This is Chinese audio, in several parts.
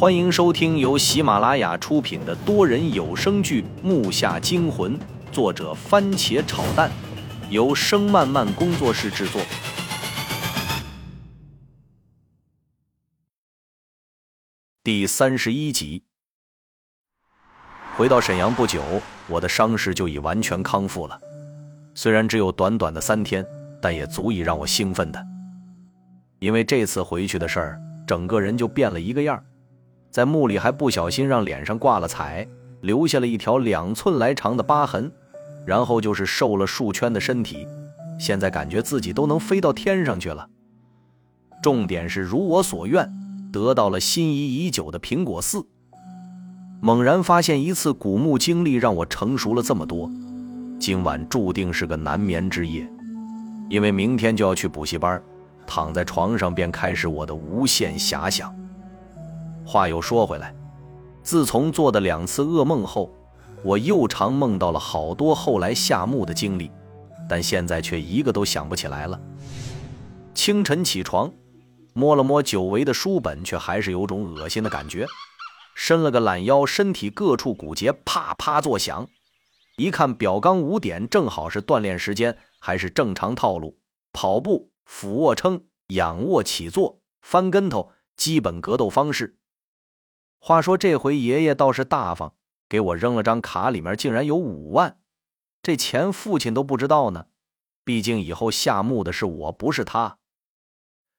欢迎收听由喜马拉雅出品的多人有声剧《木下惊魂》，作者番茄炒蛋，由声漫漫工作室制作。第三十一集。回到沈阳不久，我的伤势就已完全康复了。虽然只有短短的三天，但也足以让我兴奋的。因为这次回去的事儿，整个人就变了一个样儿在墓里还不小心让脸上挂了彩，留下了一条两寸来长的疤痕，然后就是瘦了数圈的身体，现在感觉自己都能飞到天上去了。重点是如我所愿，得到了心仪已久的苹果四。猛然发现一次古墓经历让我成熟了这么多，今晚注定是个难眠之夜，因为明天就要去补习班，躺在床上便开始我的无限遐想。话又说回来，自从做的两次噩梦后，我又常梦到了好多后来下墓的经历，但现在却一个都想不起来了。清晨起床，摸了摸久违的书本，却还是有种恶心的感觉。伸了个懒腰，身体各处骨节啪啪作响。一看表刚五点，正好是锻炼时间，还是正常套路：跑步、俯卧撑、仰卧起坐、翻跟头，基本格斗方式。话说这回爷爷倒是大方，给我扔了张卡，里面竟然有五万。这钱父亲都不知道呢，毕竟以后下墓的是我，不是他。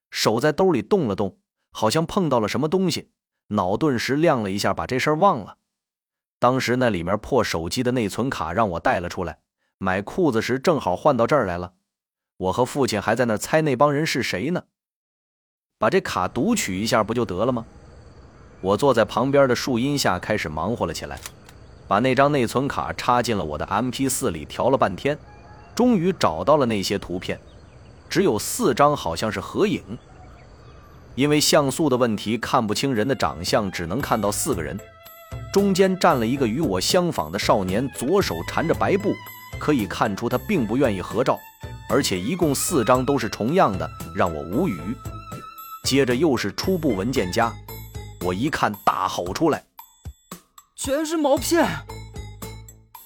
手在兜里动了动，好像碰到了什么东西，脑顿时亮了一下，把这事儿忘了。当时那里面破手机的内存卡让我带了出来，买裤子时正好换到这儿来了。我和父亲还在那猜那帮人是谁呢，把这卡读取一下不就得了吗？我坐在旁边的树荫下，开始忙活了起来，把那张内存卡插进了我的 MP4 里，调了半天，终于找到了那些图片，只有四张好像是合影。因为像素的问题，看不清人的长相，只能看到四个人，中间站了一个与我相仿的少年，左手缠着白布，可以看出他并不愿意合照，而且一共四张都是重样的，让我无语。接着又是初步文件夹。我一看，大吼出来：“全是毛片！”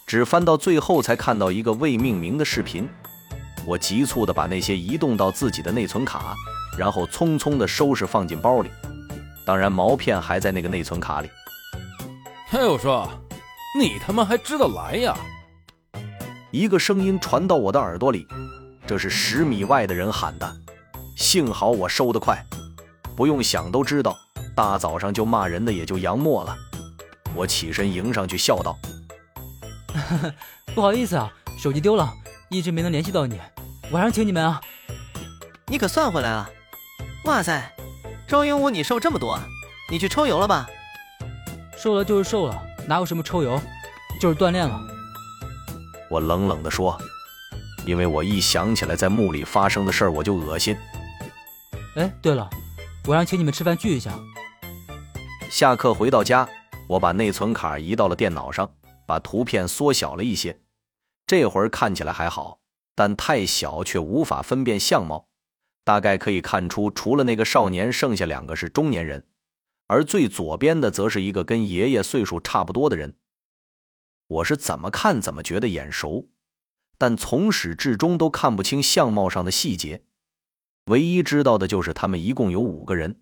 只翻到最后，才看到一个未命名的视频。我急促地把那些移动到自己的内存卡，然后匆匆地收拾放进包里。当然，毛片还在那个内存卡里。嘿，我说，你他妈还知道来呀？一个声音传到我的耳朵里，这是十米外的人喊的。幸好我收得快，不用想都知道。大早上就骂人的也就杨默了，我起身迎上去笑道：“不好意思啊，手机丢了，一直没能联系到你，晚上请你们啊。”你可算回来了！哇塞，周鹦鹉你瘦这么多，你去抽油了吧？瘦了就是瘦了，哪有什么抽油，就是锻炼了。我冷冷地说：“因为我一想起来在墓里发生的事儿，我就恶心。”哎，对了，晚上请你们吃饭聚一下。下课回到家，我把内存卡移到了电脑上，把图片缩小了一些。这会儿看起来还好，但太小却无法分辨相貌。大概可以看出，除了那个少年，剩下两个是中年人，而最左边的则是一个跟爷爷岁数差不多的人。我是怎么看怎么觉得眼熟，但从始至终都看不清相貌上的细节。唯一知道的就是他们一共有五个人，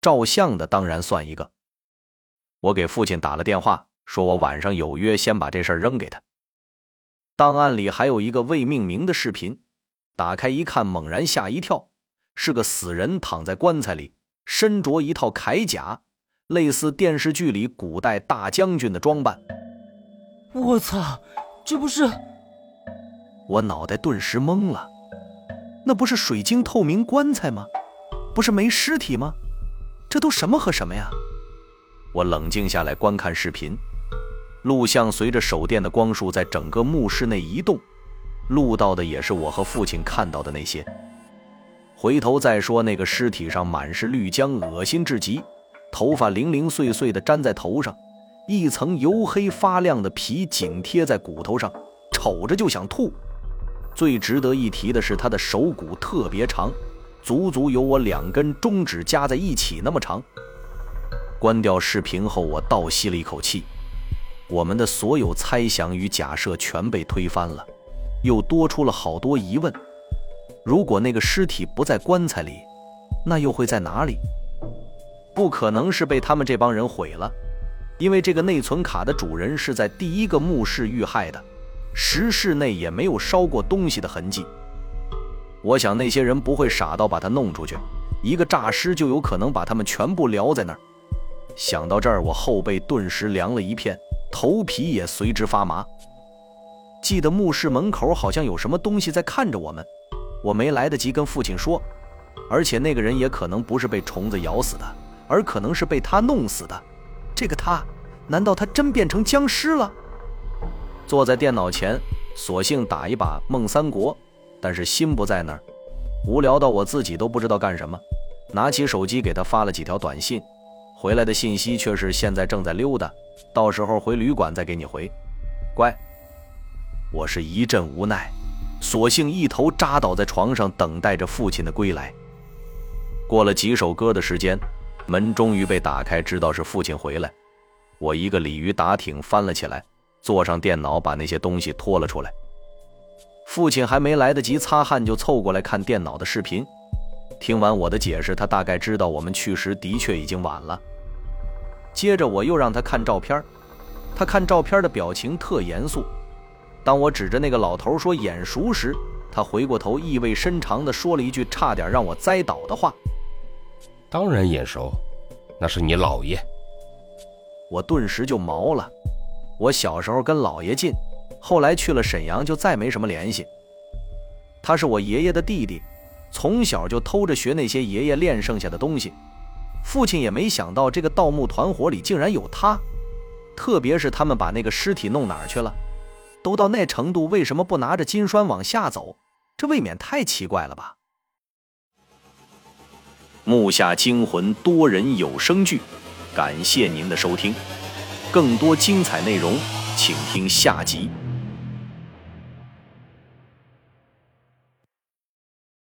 照相的当然算一个。我给父亲打了电话，说我晚上有约，先把这事儿扔给他。档案里还有一个未命名的视频，打开一看，猛然吓一跳，是个死人躺在棺材里，身着一套铠甲，类似电视剧里古代大将军的装扮。我操，这不是……我脑袋顿时懵了，那不是水晶透明棺材吗？不是没尸体吗？这都什么和什么呀？我冷静下来观看视频，录像随着手电的光束在整个墓室内移动，录到的也是我和父亲看到的那些。回头再说那个尸体上满是绿浆，恶心至极，头发零零碎碎的粘在头上，一层黝黑发亮的皮紧贴在骨头上，瞅着就想吐。最值得一提的是他的手骨特别长，足足有我两根中指加在一起那么长。关掉视频后，我倒吸了一口气。我们的所有猜想与假设全被推翻了，又多出了好多疑问。如果那个尸体不在棺材里，那又会在哪里？不可能是被他们这帮人毁了，因为这个内存卡的主人是在第一个墓室遇害的，石室内也没有烧过东西的痕迹。我想那些人不会傻到把它弄出去，一个诈尸就有可能把他们全部撩在那儿。想到这儿，我后背顿时凉了一片，头皮也随之发麻。记得墓室门口好像有什么东西在看着我们，我没来得及跟父亲说，而且那个人也可能不是被虫子咬死的，而可能是被他弄死的。这个他，难道他真变成僵尸了？坐在电脑前，索性打一把《梦三国》，但是心不在那儿，无聊到我自己都不知道干什么。拿起手机给他发了几条短信。回来的信息却是现在正在溜达，到时候回旅馆再给你回。乖，我是一阵无奈，索性一头扎倒在床上，等待着父亲的归来。过了几首歌的时间，门终于被打开，知道是父亲回来。我一个鲤鱼打挺翻了起来，坐上电脑，把那些东西拖了出来。父亲还没来得及擦汗，就凑过来看电脑的视频。听完我的解释，他大概知道我们去时的确已经晚了。接着我又让他看照片，他看照片的表情特严肃。当我指着那个老头说眼熟时，他回过头意味深长地说了一句差点让我栽倒的话：“当然眼熟，那是你姥爷。”我顿时就毛了。我小时候跟姥爷近，后来去了沈阳就再没什么联系。他是我爷爷的弟弟，从小就偷着学那些爷爷练剩下的东西。父亲也没想到这个盗墓团伙里竟然有他，特别是他们把那个尸体弄哪儿去了，都到那程度，为什么不拿着金栓往下走？这未免太奇怪了吧！木下惊魂多人有声剧，感谢您的收听，更多精彩内容，请听下集。